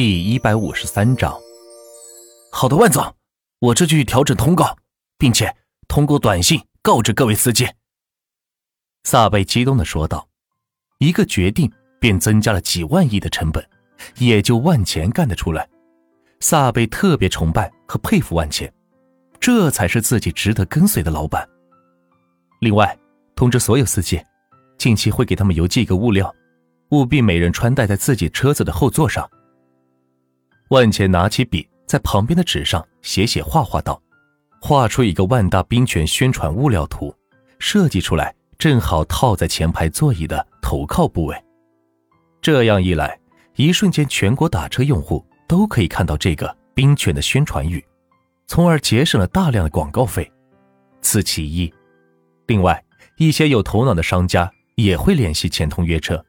第一百五十三章。好的，万总，我这就去调整通告，并且通过短信告知各位司机。萨贝激动的说道：“一个决定便增加了几万亿的成本，也就万钱干得出来。”萨贝特别崇拜和佩服万钱，这才是自己值得跟随的老板。另外，通知所有司机，近期会给他们邮寄一个物料，务必每人穿戴在自己车子的后座上。万钱拿起笔，在旁边的纸上写写画画道：“画出一个万大冰泉宣传物料图，设计出来正好套在前排座椅的头靠部位。这样一来，一瞬间全国打车用户。”都可以看到这个冰泉的宣传语，从而节省了大量的广告费，此其一。另外，一些有头脑的商家也会联系钱通约车，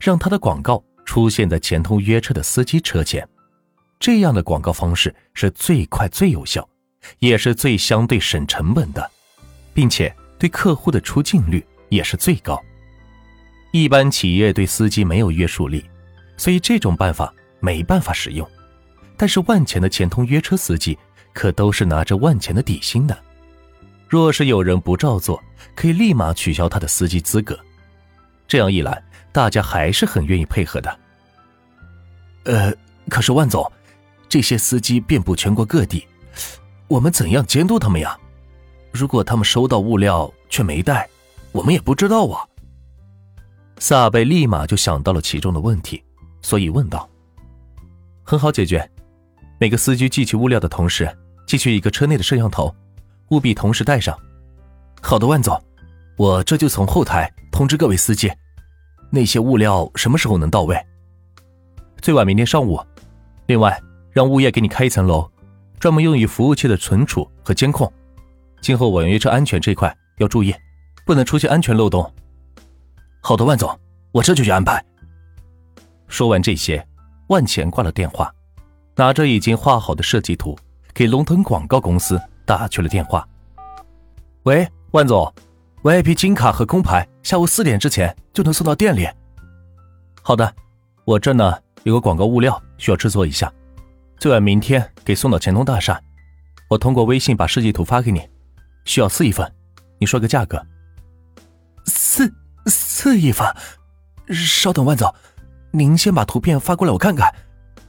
让他的广告出现在钱通约车的司机车前。这样的广告方式是最快、最有效，也是最相对省成本的，并且对客户的出镜率也是最高。一般企业对司机没有约束力，所以这种办法没办法使用。但是万钱的前通约车司机可都是拿着万钱的底薪的，若是有人不照做，可以立马取消他的司机资格。这样一来，大家还是很愿意配合的。呃，可是万总，这些司机遍布全国各地，我们怎样监督他们呀？如果他们收到物料却没带，我们也不知道啊。萨贝立马就想到了其中的问题，所以问道：“很好解决。”每个司机寄去物料的同时，寄去一个车内的摄像头，务必同时带上。好的，万总，我这就从后台通知各位司机，那些物料什么时候能到位？最晚明天上午。另外，让物业给你开一层楼，专门用于服务器的存储和监控。今后网约车安全这块要注意，不能出现安全漏洞。好的，万总，我这就去安排。说完这些，万钱挂了电话。拿着已经画好的设计图，给龙腾广告公司打去了电话。喂，万总，VIP 金卡和工牌下午四点之前就能送到店里。好的，我这呢有个广告物料需要制作一下，最晚明天给送到钱通大厦。我通过微信把设计图发给你，需要四亿份，你说个价格。四四亿份，稍等，万总，您先把图片发过来，我看看。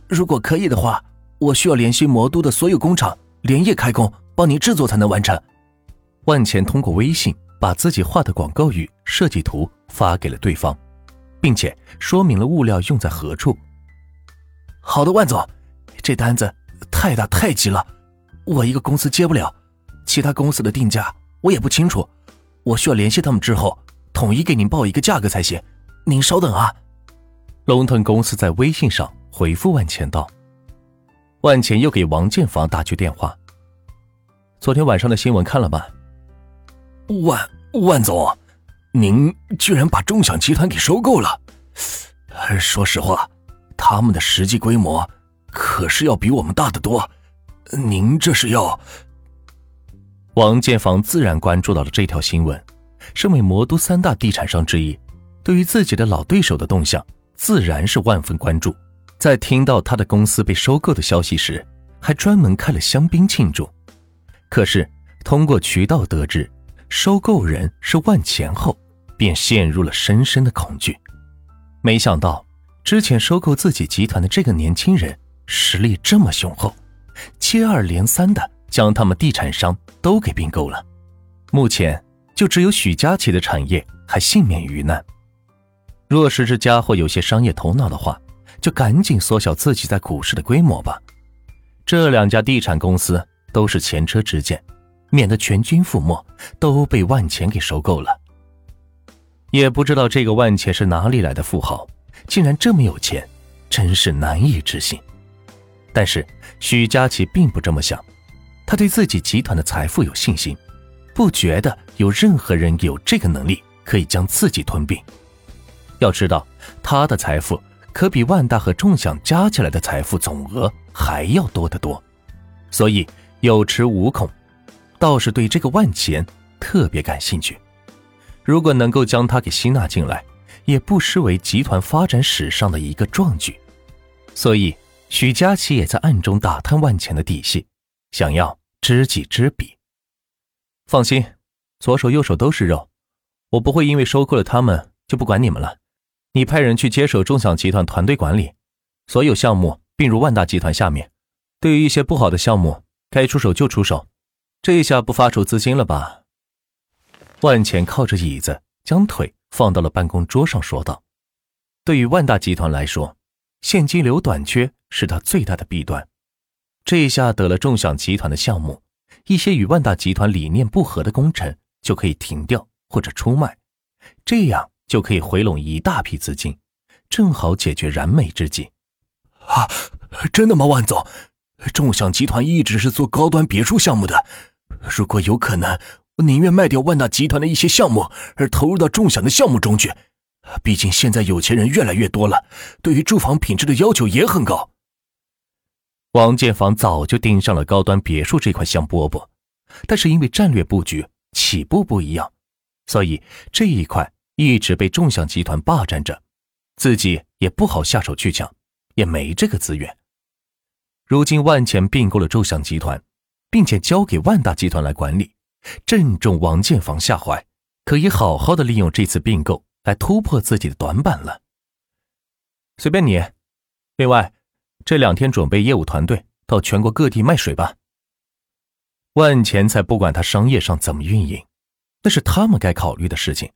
如果可以的话，我需要联系魔都的所有工厂，连夜开工帮您制作才能完成。万钱通过微信把自己画的广告语设计图发给了对方，并且说明了物料用在何处。好的，万总，这单子太大太急了，我一个公司接不了，其他公司的定价我也不清楚，我需要联系他们之后统一给您报一个价格才行。您稍等啊。龙腾公司在微信上。回复万钱道：“万钱又给王建房打去电话。昨天晚上的新闻看了吧？万万总，您居然把众享集团给收购了。说实话，他们的实际规模可是要比我们大得多。您这是要……王建房自然关注到了这条新闻，身为魔都三大地产商之一，对于自己的老对手的动向，自然是万分关注。在听到他的公司被收购的消息时，还专门开了香槟庆祝。可是通过渠道得知，收购人是万钱后，便陷入了深深的恐惧。没想到之前收购自己集团的这个年轻人实力这么雄厚，接二连三的将他们地产商都给并购了。目前就只有许佳琪的产业还幸免于难。若是这家伙有些商业头脑的话，就赶紧缩小自己在股市的规模吧。这两家地产公司都是前车之鉴，免得全军覆没，都被万钱给收购了。也不知道这个万钱是哪里来的富豪，竟然这么有钱，真是难以置信。但是许佳琪并不这么想，他对自己集团的财富有信心，不觉得有任何人有这个能力可以将自己吞并。要知道，他的财富。可比万达和众享加起来的财富总额还要多得多，所以有恃无恐，倒是对这个万钱特别感兴趣。如果能够将他给吸纳进来，也不失为集团发展史上的一个壮举。所以许佳琪也在暗中打探万钱的底细，想要知己知彼。放心，左手右手都是肉，我不会因为收购了他们就不管你们了。你派人去接手众享集团团队管理，所有项目并入万大集团下面。对于一些不好的项目，该出手就出手。这一下不发愁资金了吧？万钱靠着椅子，将腿放到了办公桌上，说道：“对于万大集团来说，现金流短缺是他最大的弊端。这一下得了众享集团的项目。”一些与万达集团理念不合的工程就可以停掉或者出卖，这样就可以回笼一大批资金，正好解决燃眉之急。啊，真的吗，万总？众享集团一直是做高端别墅项目的，如果有可能，我宁愿卖掉万达集团的一些项目，而投入到众享的项目中去。毕竟现在有钱人越来越多了，对于住房品质的要求也很高。王建房早就盯上了高端别墅这块香饽饽，但是因为战略布局起步不一样，所以这一块一直被众享集团霸占着，自己也不好下手去抢，也没这个资源。如今万钱并购了众享集团，并且交给万大集团来管理，正中王建房下怀，可以好好的利用这次并购来突破自己的短板了。随便你，另外。这两天准备业务团队到全国各地卖水吧。万钱才不管他商业上怎么运营，那是他们该考虑的事情，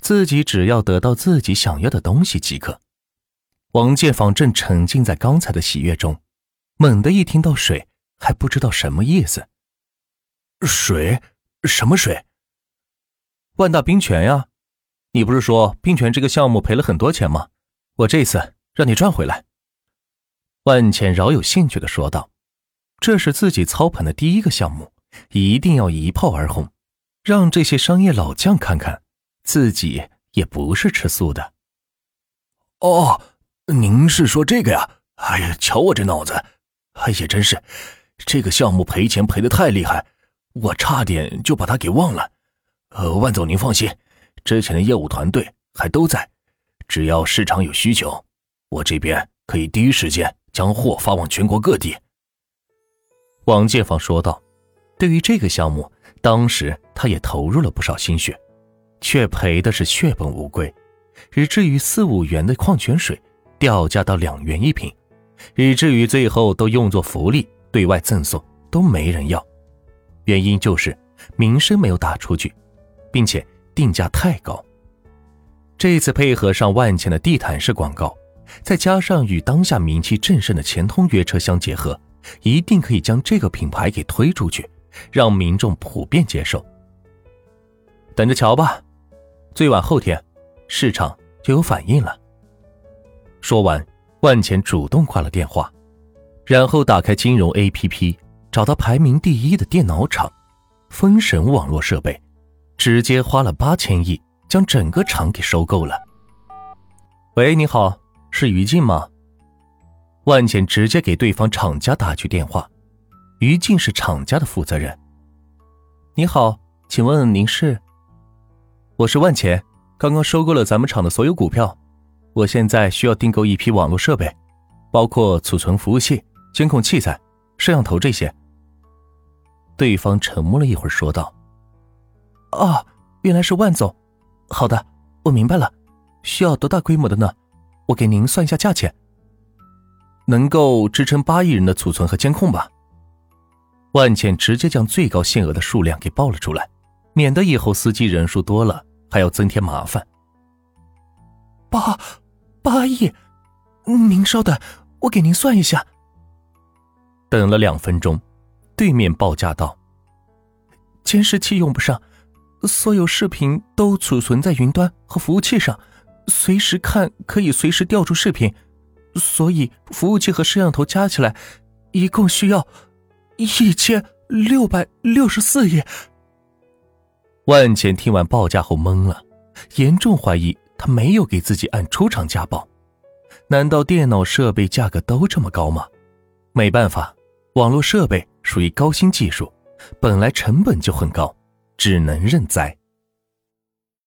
自己只要得到自己想要的东西即可。王建房正沉浸在刚才的喜悦中，猛地一听到水，还不知道什么意思。水？什么水？万大冰泉呀！你不是说冰泉这个项目赔了很多钱吗？我这次让你赚回来。万茜饶有兴趣的说道：“这是自己操盘的第一个项目，一定要一炮而红，让这些商业老将看看，自己也不是吃素的。”哦，您是说这个呀？哎呀，瞧我这脑子！哎呀，真是，这个项目赔钱赔的太厉害，我差点就把它给忘了。呃，万总您放心，之前的业务团队还都在，只要市场有需求，我这边可以第一时间。将货发往全国各地。王建芳说道：“对于这个项目，当时他也投入了不少心血，却赔的是血本无归，以至于四五元的矿泉水掉价到两元一瓶，以至于最后都用作福利对外赠送，都没人要。原因就是名声没有打出去，并且定价太高。这次配合上万钱的地毯式广告。”再加上与当下名气正盛的钱通约车相结合，一定可以将这个品牌给推出去，让民众普遍接受。等着瞧吧，最晚后天，市场就有反应了。说完，万钱主动挂了电话，然后打开金融 APP，找到排名第一的电脑厂——封神网络设备，直接花了八千亿将整个厂给收购了。喂，你好。是于静吗？万茜直接给对方厂家打去电话。于静是厂家的负责人。你好，请问您是？我是万钱，刚刚收购了咱们厂的所有股票，我现在需要订购一批网络设备，包括储存服务器、监控器材、摄像头这些。对方沉默了一会儿，说道：“哦，原来是万总。好的，我明白了。需要多大规模的呢？”我给您算一下价钱，能够支撑八亿人的储存和监控吧？万茜直接将最高限额的数量给报了出来，免得以后司机人数多了还要增添麻烦。八八亿，您稍等，我给您算一下。等了两分钟，对面报价道：“监视器用不上，所有视频都储存在云端和服务器上。”随时看可以随时调出视频，所以服务器和摄像头加起来，一共需要一千六百六十四亿。万茜听完报价后懵了，严重怀疑他没有给自己按出厂价报。难道电脑设备价格都这么高吗？没办法，网络设备属于高新技术，本来成本就很高，只能认栽。